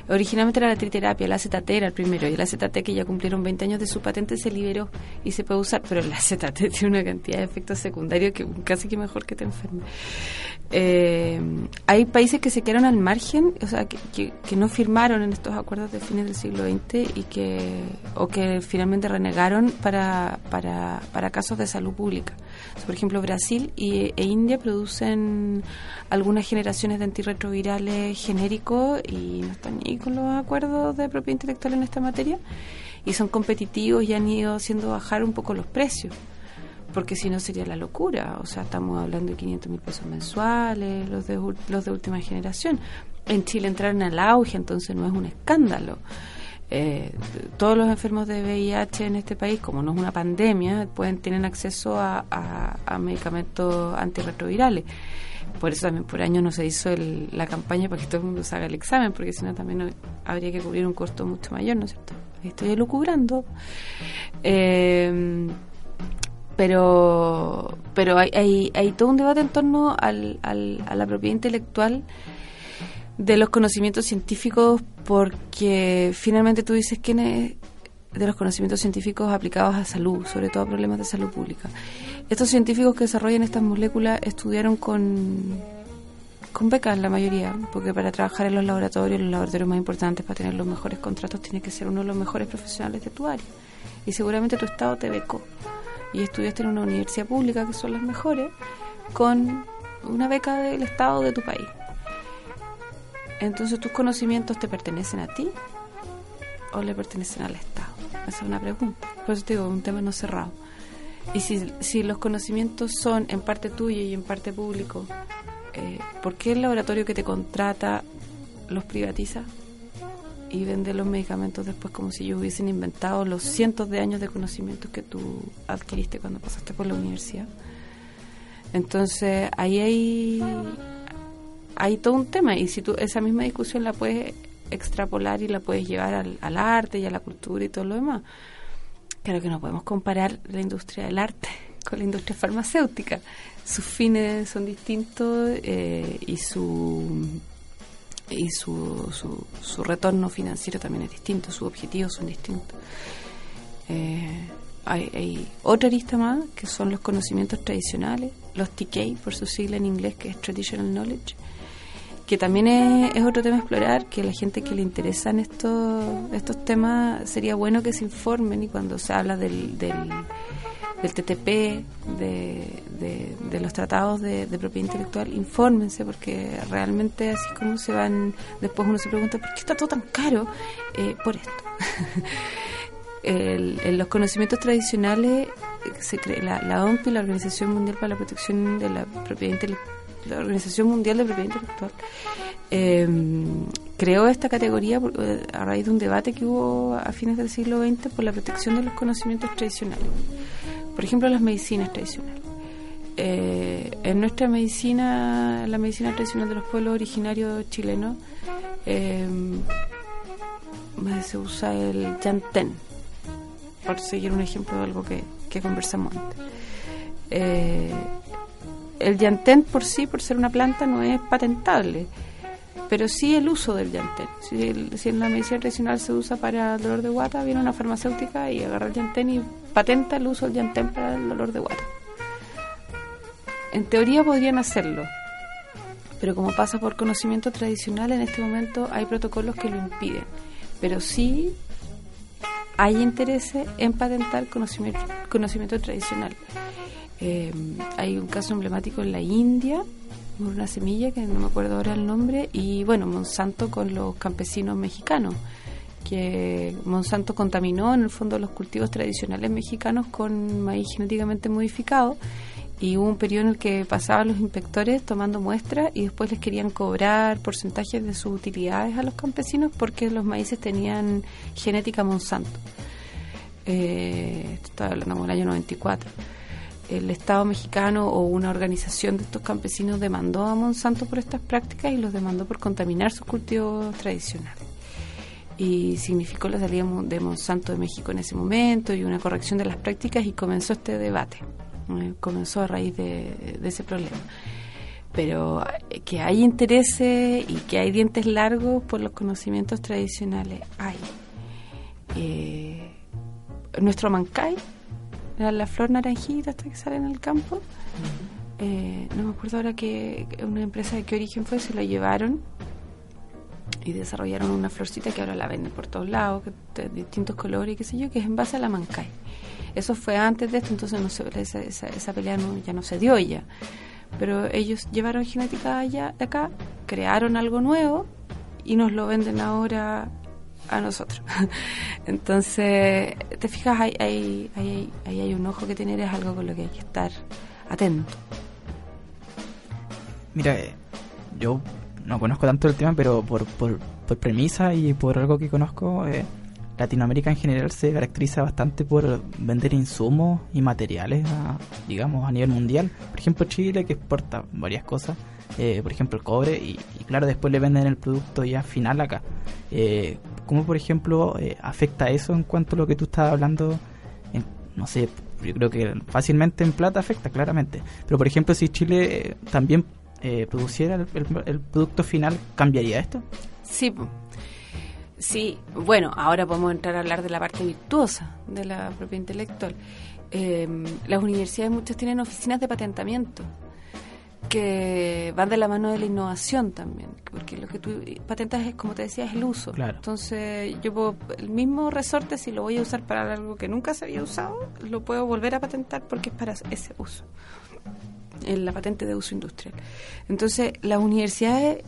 Originalmente era la triterapia, la ZT era el primero, y la ZT que ya cumplieron 20 años de su patente se liberó y se puede usar, pero la ZT tiene una cantidad de efectos secundarios que casi que mejor que te enferme. Eh, hay países que se quedaron al margen, o sea, que, que- no firmaron en estos acuerdos de fines del siglo XX y que, o que finalmente renegaron para, para, para casos de salud pública. Por ejemplo, Brasil y, e India producen algunas generaciones de antirretrovirales genéricos y no están ni con los acuerdos de propiedad intelectual en esta materia y son competitivos y han ido haciendo bajar un poco los precios porque si no sería la locura. O sea, estamos hablando de 500 mil pesos mensuales, los de, los de última generación. En Chile entraron al auge, entonces no es un escándalo. eh, todos los enfermos de VIH en este país, como no es una pandemia, pueden tener acceso a- a medicamentos antirretrovirales. Por eso también por año no se hizo el- la campaña para que todo el mundo haga el examen, porque si no también habría que cubrir un costo mucho mayor, ¿no es cierto? Estoy elucubrando. Eh, pero pero hay, hay, hay todo un debate en torno al, al- a la propiedad intelectual de los conocimientos científicos porque finalmente tú dices quién es de los conocimientos científicos aplicados a salud, sobre todo a problemas de salud pública. Estos científicos que desarrollan estas moléculas estudiaron con, con becas la mayoría, porque para trabajar en los laboratorios, los laboratorios más importantes para tener los mejores contratos, tienes que ser uno de los mejores profesionales de tu área. Y seguramente tu estado te becó. Y estudiaste en una universidad pública, que son las mejores, con una beca del estado de tu país. Entonces, ¿tus conocimientos te pertenecen a ti o le pertenecen al Estado? Esa es una pregunta. Por eso te digo, un tema no cerrado. Y si, si los conocimientos son en parte tuyo y en parte público, eh, ¿por qué el laboratorio que te contrata los privatiza y vende los medicamentos después como si ellos hubiesen inventado los cientos de años de conocimientos que tú adquiriste cuando pasaste por la universidad? Entonces, ahí hay, hay todo un tema y si tú esa misma discusión la puedes extrapolar y la puedes llevar al, arte y a la cultura y todo lo demás. Claro que no podemos comparar la industria del arte con la industria farmacéutica. Sus fines son distintos eh, y su y su, su, su retorno financiero también es distinto, sus objetivos son distintos. Eh, hay, hay otra arista más que son los conocimientos tradicionales, los TK por su sigla en inglés que es Traditional Knowledge, que también es, otro tema explorar, que la gente que le interesan estos, estos temas sería bueno que se informen y cuando se habla del, del, TTP, de, de, los tratados de, propiedad intelectual, infórmense porque realmente así como se van, después uno se pregunta, ¿por qué está todo tan caro? Eh, por esto. El- en los conocimientos tradicionales, se cre- la, la OMP la Organización Mundial para la Protección de la Propiedad Intelectual, la Organización Mundial de Propiedad Intelectual, eh, creó esta categoría eh, a raíz de un debate que hubo a fines del siglo XX por la protección de los conocimientos tradicionales. Por ejemplo, las medicinas tradicionales. Eh, en nuestra medicina, la medicina tradicional de los pueblos originarios chilenos, eh, se usa el yantén, por seguir un ejemplo de algo que, que conversamos antes. Eh, el yantén por sí, por ser una planta, no es patentable, pero sí el uso del yantén. Si, el- si en la medicina tradicional se usa para el dolor de guata, viene una farmacéutica y agarra el yantén y patenta el uso del yantén para el dolor de guata. En teoría podrían hacerlo, pero como pasa por conocimiento tradicional, en este momento hay protocolos que lo impiden. Pero sí hay interés en patentar conocimiento, conocimiento tradicional. Eh, hay un caso emblemático en la India, una semilla que no me acuerdo ahora el nombre, y bueno, Monsanto con los campesinos mexicanos, que Monsanto contaminó en el fondo los cultivos tradicionales mexicanos con maíz genéticamente modificado y hubo un periodo en el que pasaban los inspectores tomando muestras y después les querían cobrar porcentajes de sus utilidades a los campesinos porque los maíces tenían genética Monsanto. Eh, esto hablando como el año 94. El Estado mexicano o una organización de estos campesinos demandó a Monsanto por estas prácticas y los demandó por contaminar sus cultivos tradicionales. Y significó la salida de Monsanto de México en ese momento y una corrección de las prácticas y comenzó este debate. Eh, comenzó a raíz de, de ese problema. Pero eh, que hay intereses y que hay dientes largos por los conocimientos tradicionales, hay. Eh, nuestro mancay, la, la flor naranjita hasta que sale en el campo, eh, no me acuerdo ahora que que una empresa de qué origen fue, se lo llevaron y desarrollaron una florcita que ahora la venden por todos lados, que- de distintos colores y qué sé yo, que es en base a la mancay. Eso fue antes de esto, entonces no se, esa, esa, esa pelea no, ya no se dio ya. Pero ellos llevaron genética allá, de acá, crearon algo nuevo y nos lo venden ahora a nosotros. Entonces, te fijas, ahí hay, hay, ahí hay un ojo que tener, es algo con lo que hay que estar atento. Mira, eh, yo no conozco tanto el tema, pero por, por, por premisa y por algo que conozco, eh, Latinoamérica en general se caracteriza bastante por vender insumos y materiales, a- digamos, a nivel mundial. Por ejemplo, Chile que exporta varias cosas, eh, por ejemplo el cobre, y, claro, después le venden el producto ya final acá. Eh, ¿Cómo, por ejemplo, eh, afecta eso en cuanto a lo que tú estabas hablando? No sé, yo creo que fácilmente en plata afecta, claramente. Pero, por ejemplo, si Chile eh, también produciera el, el- producto final, ¿cambiaría esto? Sí. Sí. Bueno, ahora podemos entrar a hablar de la parte virtuosa de la propiedad intelectual. Eh, las universidades muchas tienen oficinas de patentamiento que van de la mano de la innovación también, porque lo que tú patentas es, como te decía, es el uso. Claro. Entonces, yo puedo, el mismo resorte, si lo voy a usar para algo que nunca se había usado, lo puedo volver a patentar porque es para ese uso. En la patente de uso industrial. Entonces, las universidades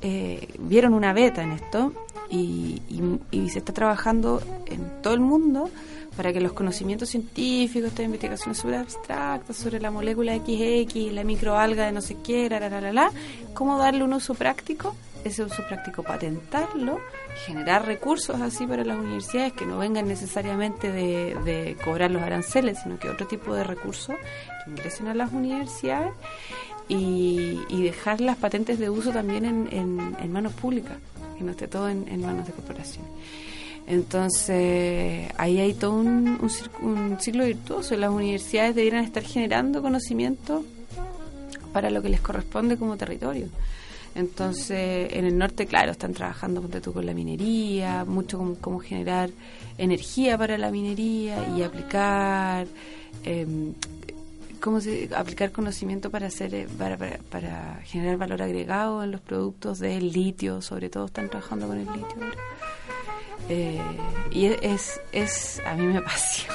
eh, vieron una beta en esto y, y- se está trabajando en todo el mundo para que los conocimientos científicos, estas investigaciones sobre abstractas, sobre la molécula XX, la microalga de no sé qué, la, la, la, la, cómo darle un uso práctico, ese uso práctico patentarlo, generar recursos así para las universidades que no vengan necesariamente de, de cobrar los aranceles, sino que otro tipo de recursos que ingresen a las universidades y, y dejar las patentes de uso también en, en- en manos públicas, que no esté todo en, manos de corporaciones. Entonces, ahí hay todo un, un, un ciclo virtuoso. Las universidades deberían estar generando conocimiento para lo que les corresponde como territorio. Entonces, en el norte, claro, están trabajando con la minería, mucho con cómo generar energía para la minería y aplicar, eh, cómo se, aplicar conocimiento para hacer, eh, para, para, para generar valor agregado en los productos del litio, sobre todo están trabajando con el litio. Eh, y es, es, a mí me apasiona.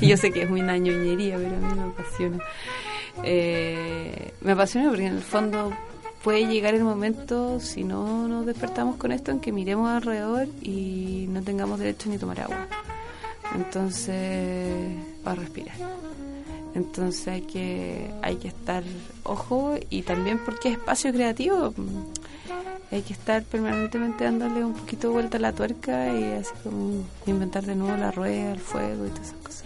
yo sé que es muy una ñoñería, pero a mí me apasiona. Eh, me apasiona porque en el fondo puede llegar el momento, si no nos despertamos con esto, en que miremos alrededor y no tengamos derecho ni tomar agua. Entonces, a respirar. Entonces hay que, hay que estar ojo y también porque es espacio creativo. Hay que estar permanentemente dándole un poquito de vuelta a la tuerca y así como inventar de nuevo la rueda, el fuego y todas esas cosas.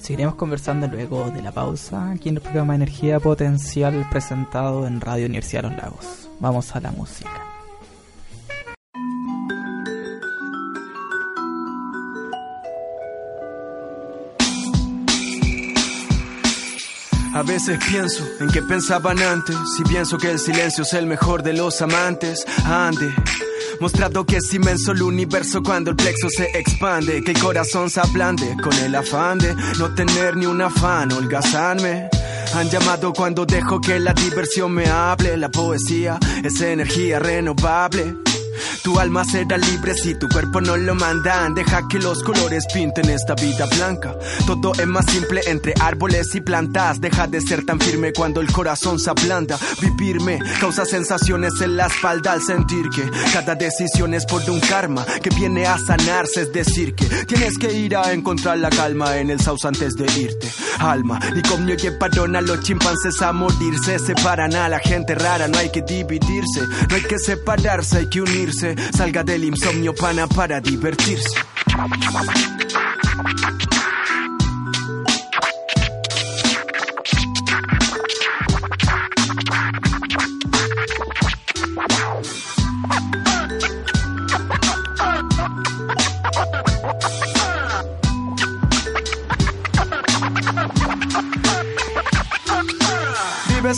Seguiremos conversando luego de la pausa aquí en el programa Energía Potencial presentado en Radio Universidad de los Lagos. Vamos a la música. A veces pienso en qué pensaban antes, si pienso que el silencio es el mejor de los amantes. Ande, mostrando que es inmenso el universo cuando el plexo se expande, que el corazón se ablande con el afán de no tener ni un afán, holgazarme. Han llamado cuando dejo que la diversión me hable, la poesía es energía renovable. Tu alma será libre si tu cuerpo no lo mandan. Deja que los colores pinten esta vida blanca. Todo es más simple entre árboles y plantas. Deja de ser tan firme cuando el corazón se ablanda. Vivirme causa sensaciones en la espalda al sentir que cada decisión es por un karma que viene a sanarse. Es decir, que tienes que ir a encontrar la calma en el sauce antes de irte. Alma, Nicomio llevaron a los chimpancés a morirse. Separan a la gente rara, no hay que dividirse. No hay que separarse, hay que unirse. Salga del insomnio, pana, para divertirse.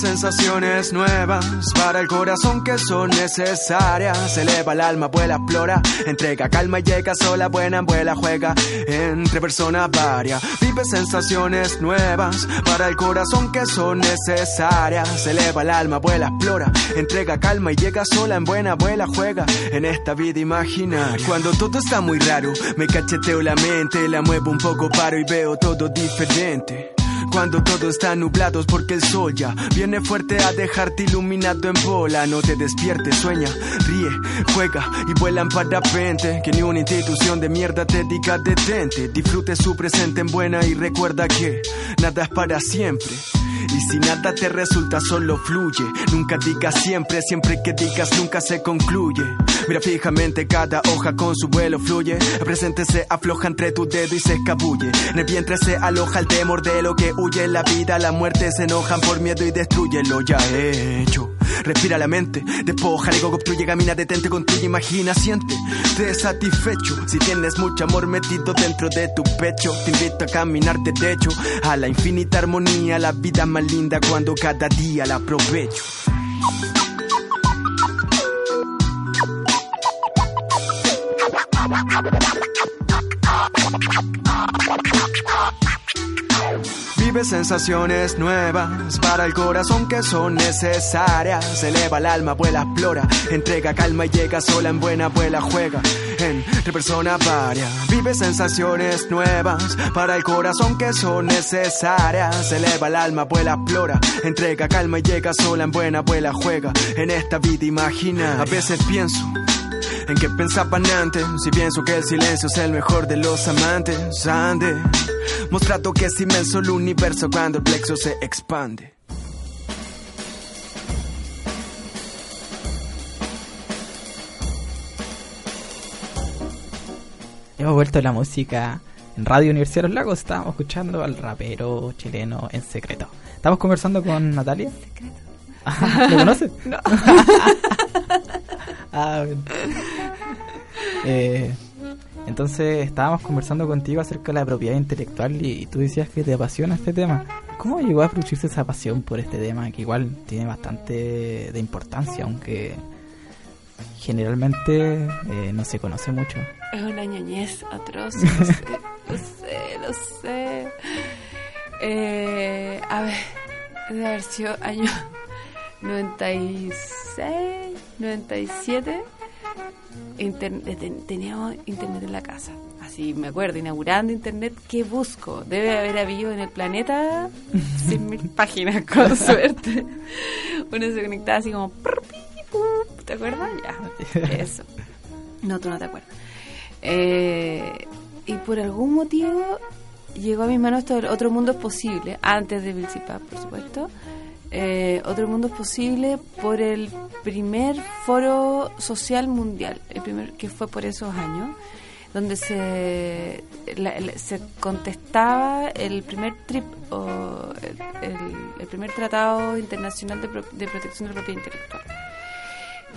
Sensaciones nuevas para el corazón que son necesarias. Eleva el alma, vuela, explora, entrega calma y llega sola, buena, vuela, juega entre personas varias. Vive sensaciones nuevas para el corazón que son necesarias. Eleva el alma, vuela, explora, entrega calma y llega sola, en buena, vuela, juega en esta vida imaginaria. Cuando todo está muy raro, me cacheteo la mente, la muevo un poco, paro y veo todo diferente. Cuando todo está nublado es porque el sol ya viene fuerte a dejarte iluminado en bola. No te despiertes, sueña, ríe, juega y vuela en parapente. Que ni una institución de mierda te diga detente. Disfrute su presente en buena y recuerda que nada es para siempre. Y si nada te resulta, solo fluye. Nunca digas siempre, siempre que digas nunca se concluye. Mira fijamente cada hoja con su vuelo fluye. El presente se afloja entre tu dedo y se escabulle. En el vientre se aloja el temor de lo que huye. La vida, la muerte se enojan por miedo y destruyen lo ya hecho. Respira la mente, despoja ego, construye, camina, detente, construye, imagina, siente. Te satisfecho si tienes mucho amor metido dentro de tu pecho. Te invito a caminar derecho a la infinita armonía, la vida más linda cuando cada día la aprovecho. Vive sensaciones nuevas para el corazón que son necesarias. Eleva el alma, vuela, explora, entrega calma y llega sola en buena vuela, juega entre personas varias. Vive sensaciones nuevas para el corazón que son necesarias. Eleva el alma, vuela, explora, entrega calma y llega sola en buena vuela, juega en esta vida imagina. A veces pienso en qué pensaban antes. Si pienso que el silencio es el mejor de los amantes, ande. Mostrando que es inmenso el universo cuando el plexo se expande. Hemos vuelto a la música en Radio Universidad de los Lagos. Estábamos escuchando al rapero chileno en secreto. Estamos conversando con Natalia. Secreto. Ah, ¿Lo conoces? No. Ah, bien. Eh, entonces estábamos conversando contigo acerca de la propiedad intelectual y, y tú decías que te apasiona este tema. ¿Cómo llegó a producirse esa pasión por este tema que igual tiene bastante de importancia, aunque generalmente eh, no se conoce mucho? Es una ñoñez atroz, lo sé, lo sé, lo sé. Eh, a ver, debe haber sido año 96, 97. Internet, ten- teníamos internet en la casa. Así me acuerdo, inaugurando internet, ¿qué busco? Debe haber habido en el planeta 100.000 páginas, con suerte. Uno se conectaba así como... ¿Te acuerdas? Ya, eso. No, tú no te acuerdas. Eh, y por algún motivo llegó a mis manos esto del Otro Mundo es Posible, antes de Bill por supuesto. Eh, Otro Mundo es Posible por el primer foro social mundial, el primer que fue por esos años, donde se, la- se contestaba el primer trip o el primer tratado internacional de, pro- de protección de la propiedad intelectual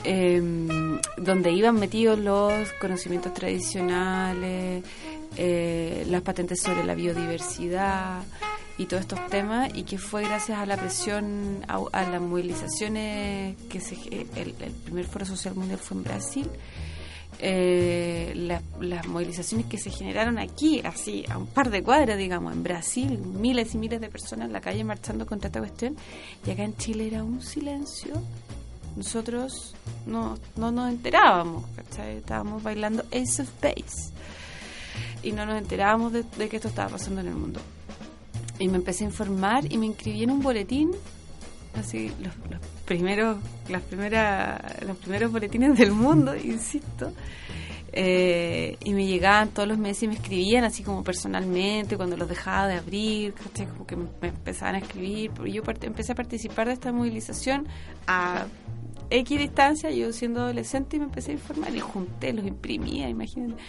eh, donde iban metidos los conocimientos tradicionales, eh, las patentes sobre la biodiversidad y todos estos temas, y que fue gracias a la presión, a, las movilizaciones que se, el, el primer foro social mundial fue en Brasil. eh, las, las movilizaciones que se generaron aquí, así, a un par de cuadras, digamos, en Brasil, miles y miles de personas en la calle marchando contra esta cuestión, y acá en Chile era un silencio nosotros no, no nos enterábamos, ¿cachai? Estábamos bailando Ace of Base y no nos enterábamos de, de que esto estaba pasando en el mundo. Y me empecé a informar y me inscribí en un boletín, así, los, los primeros, las primeras, los primeros boletines del mundo, insisto. Eh, y me llegaban todos los meses y me escribían así como personalmente cuando los dejaba de abrir, ¿cachai? como que me, empezaban a escribir. Yo empecé a participar de esta movilización a X distancia, yo siendo adolescente y me empecé a informar y junté, los imprimía, imagínate.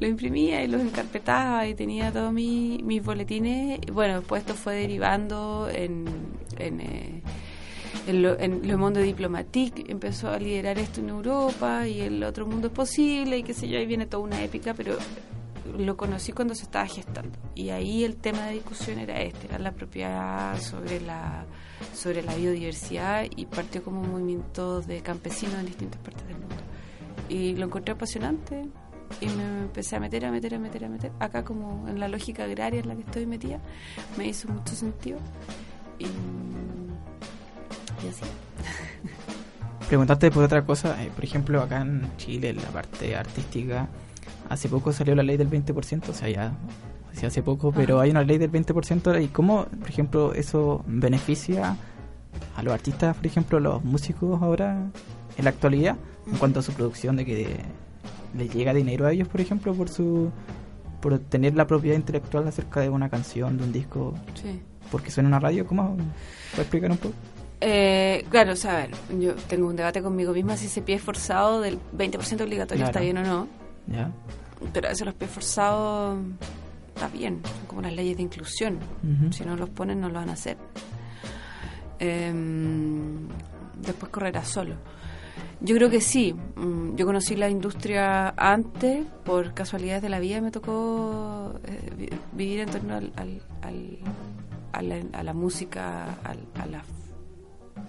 Los imprimía y los encarpetaba y tenía todos mi- mis boletines. Bueno, después esto fue derivando en... en eh, en, lo, en Le Diplomatique empezó a liderar esto en Europa y el otro mundo es posible y qué sé yo, ahí viene toda una épica, pero lo conocí cuando se estaba gestando y ahí el tema de discusión era este, era la propiedad sobre la sobre la biodiversidad y partió como un movimiento de campesinos en distintas partes del mundo. Y lo encontré apasionante y me empecé a meter, a meter, a meter, a meter. Acá como en la lógica agraria en la que estoy metida me hizo mucho sentido. Y, y así. Preguntarte por otra cosa, eh, por ejemplo, acá en Chile, en la parte artística, hace poco salió la ley del 20%, o sea, ya sí, hace poco, pero Ah. hay una ley del 20%, ¿y cómo, por ejemplo, eso beneficia a los artistas, por ejemplo, los músicos ahora, en la actualidad, en cuanto a su producción, de que les llega dinero a ellos, por ejemplo, por su por tener la propiedad intelectual acerca de una canción, de un disco, Sí. porque suena en una radio, ¿cómo? ¿Puedes explicar un poco? Eh, claro, o sea, a ver, yo tengo un debate conmigo misma si ese pie forzado del 20% obligatorio Claro. está bien o no. ¿Ya? Pero a veces los pies forzados está bien, son como las leyes de inclusión. Si no los ponen, no lo van a hacer. Em, después correrá solo. Yo creo que sí. Mm, Yo conocí la industria antes, por casualidades de la vida me tocó eh, vi- vivir en torno al, al- al- a, la, a la música, al- a las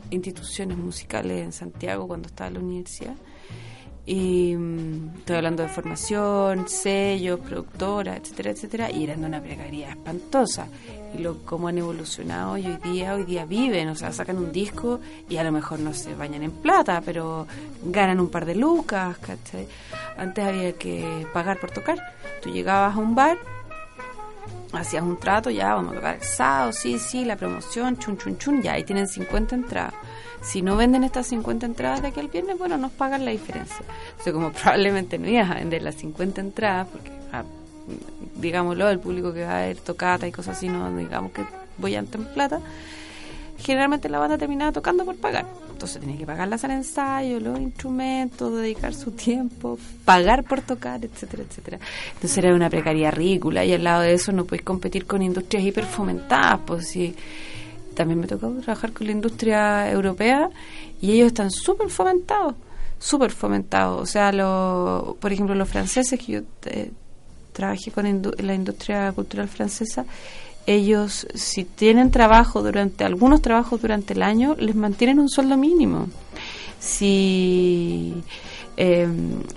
instituciones musicales en Santiago cuando estaba en la universidad. Y mm, estoy hablando de formación, sellos, productoras, etcétera, etcétera, y eran de una precariedad espantosa. Y lo cómo han evolucionado y hoy día, hoy día viven, o sea, sacan un disco y a lo mejor no se bañan en plata, pero ganan un par de lucas, ¿cachai? Antes había que pagar por tocar. Tú llegabas a un bar, hacías un trato, ya vamos a tocar el sábado, sí, sí, la promoción, chun, chun, chun, ya ahí tienen 50 entradas. Si no venden estas 50 entradas de aquí al viernes, bueno, nos pagan la diferencia. O sea, como probablemente no ibas a vender las 50 entradas, porque, ah, digámoslo, el público que va a ver tocata y cosas así, no digamos que voy a en plata, generalmente la banda terminaba tocando por pagar. Entonces tenía que pagar las al ensayo, los instrumentos, dedicar su tiempo, pagar por tocar, etcétera, etcétera. Entonces era una precariedad ridícula y al lado de eso no podéis competir con industrias hiperfomentadas, pues sí. También me tocó trabajar con la industria europea y ellos están súper fomentados, súper fomentados. O sea, lo, por ejemplo, los franceses que yo eh, trabajé con la industria cultural francesa, ellos si tienen trabajo durante algunos trabajos durante el año les mantienen un sueldo mínimo si eh,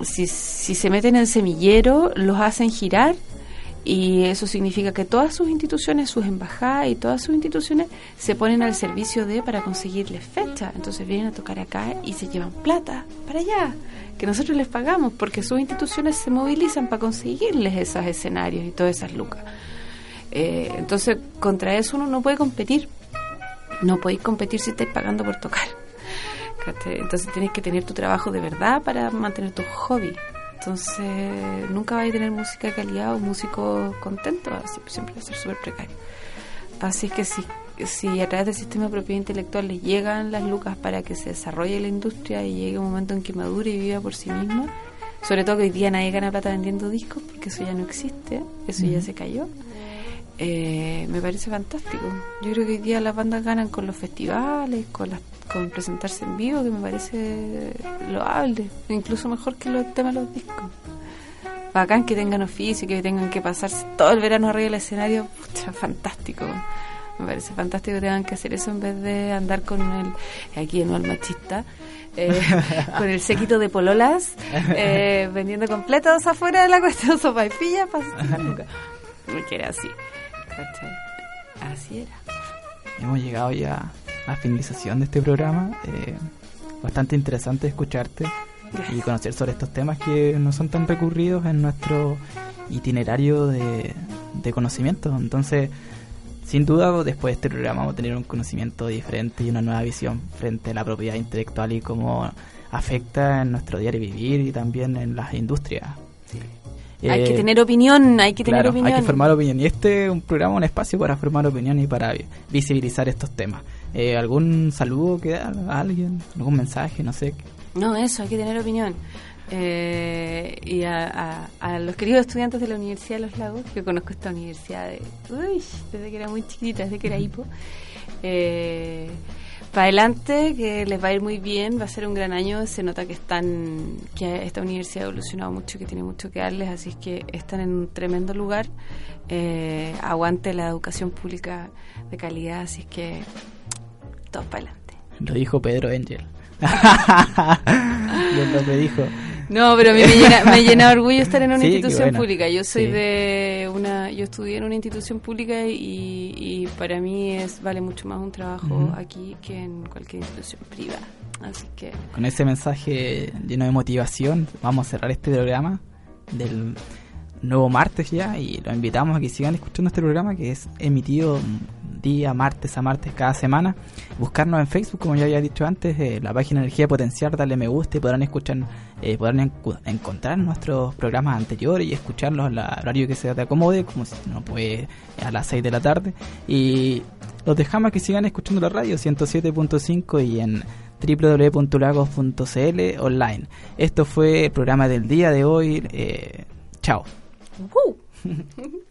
si, si se meten en semillero los hacen girar y eso significa que todas sus instituciones, sus embajadas y todas sus instituciones se ponen al servicio de para conseguirles fecha. Entonces vienen a tocar acá y se llevan plata para allá, que nosotros les pagamos porque sus instituciones se movilizan para conseguirles esos escenarios y todas esas lucas. Eh, entonces, contra eso uno no puede competir. No podéis competir si estáis pagando por tocar. Entonces tienes que tener tu trabajo de verdad para mantener tu hobby. Entonces nunca vais a tener música de calidad o músico contento, así, siempre va a ser súper precario. Así que si, si a través del sistema de propiedad intelectual les llegan las lucas para que se desarrolle la industria y llegue un momento en que madure y viva por sí misma, sobre todo que hoy día nadie gana plata vendiendo discos porque eso ya no existe, eso ya se cayó. Eh, me parece fantástico. Yo creo que hoy día las bandas ganan con los festivales, con las con presentarse en vivo, que me parece loable, incluso mejor que los temas de los discos. Bacán que tengan oficio, que tengan que pasarse todo el verano arriba del escenario, pucha, fantástico. Me parece fantástico que tengan que hacer eso en vez de andar con el, aquí no el machista, eh, con el séquito de pololas, eh, vendiendo completos afuera de la cuestión sopa y pilla para sacar lucas. Porque era así. ¿Cachai? Así era. Hemos llegado ya a la finalización de este programa. eh, bastante interesante escucharte y conocer sobre estos temas que no son tan recurridos en nuestro itinerario de, de conocimiento. Entonces, sin duda, después de este programa vamos a tener un conocimiento diferente y una nueva visión frente a la propiedad intelectual y cómo afecta en nuestro diario vivir y también en las industrias. Hay Eh, que tener opinión, hay que tener Claro, opinión. Hay que formar opinión. Y este es un programa, un espacio para formar opinión y para vi- visibilizar estos temas. Eh, ¿Algún saludo que dar a alguien? ¿Algún mensaje? No sé. No, eso, hay que tener opinión. Eh, y a, a- a los queridos estudiantes de la Universidad de Los Lagos, que conozco esta universidad de, uy, desde que era muy chiquitita, desde que era hipo. Eh, para adelante, que les va a ir muy bien, va a ser un gran año. Se nota que están, que esta universidad ha evolucionado mucho, que tiene mucho que darles, así es que están en un tremendo lugar. Eh, aguante la educación pública de calidad, así es que todos para adelante. Lo dijo Pedro Angel. Lo que dijo. No, pero a mí me llena, me llena de orgullo estar en una Sí, institución pública. Yo soy Sí. de una, yo estudié en una institución pública y, y para mí es vale mucho más un trabajo aquí que en cualquier institución privada. Así que Con ese mensaje lleno de motivación, vamos a cerrar este programa del nuevo martes ya y los invitamos a que sigan escuchando este programa que es emitido día, martes a martes cada semana. Buscarnos en Facebook, como ya había dicho antes, eh, la página Energía Potencial, darle me gusta y podrán escuchar, eh, podrán en encontrar nuestros programas anteriores y escucharlos al horario que se te acomode, como si no puede a las 6 de la tarde. Y los dejamos que sigan escuchando la radio 107.5 y en www.lagos.cl online. Esto fue el programa del día de hoy. Eh, chao.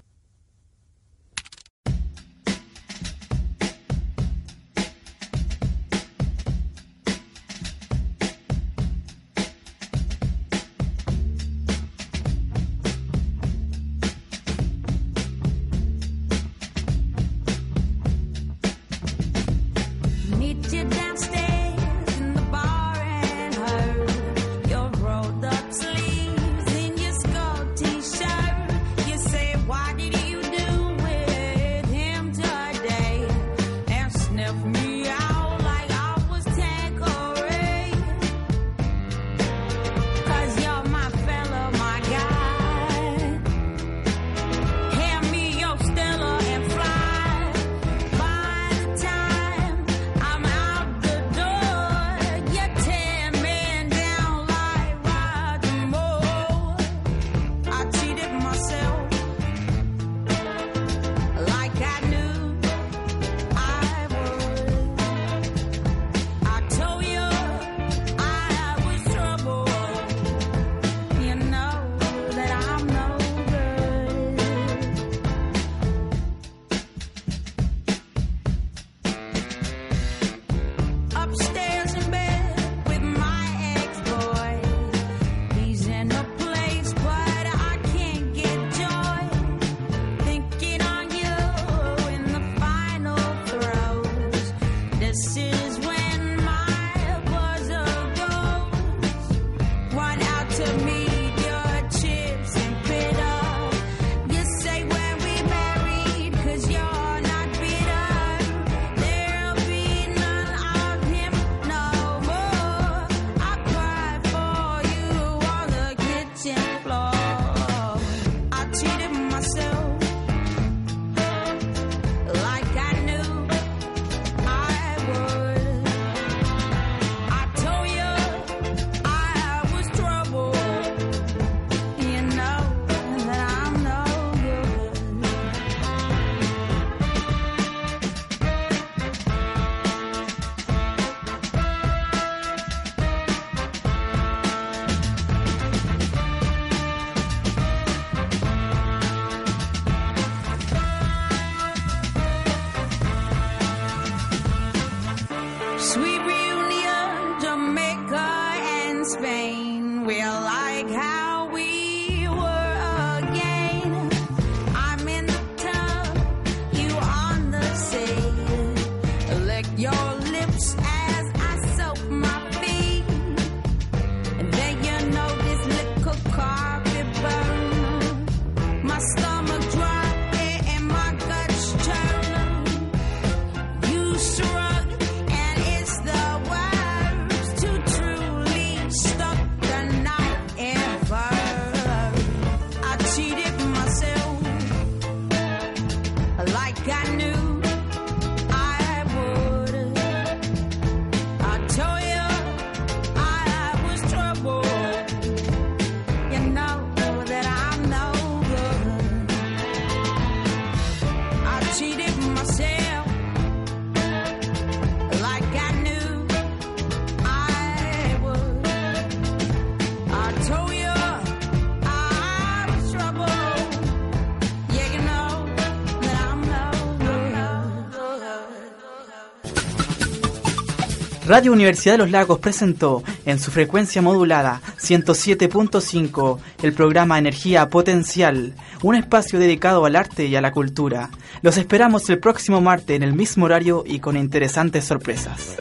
Radio Universidad de los Lagos presentó en su frecuencia modulada 107.5 el programa Energía Potencial, un espacio dedicado al arte y a la cultura. Los esperamos el próximo martes en el mismo horario y con interesantes sorpresas.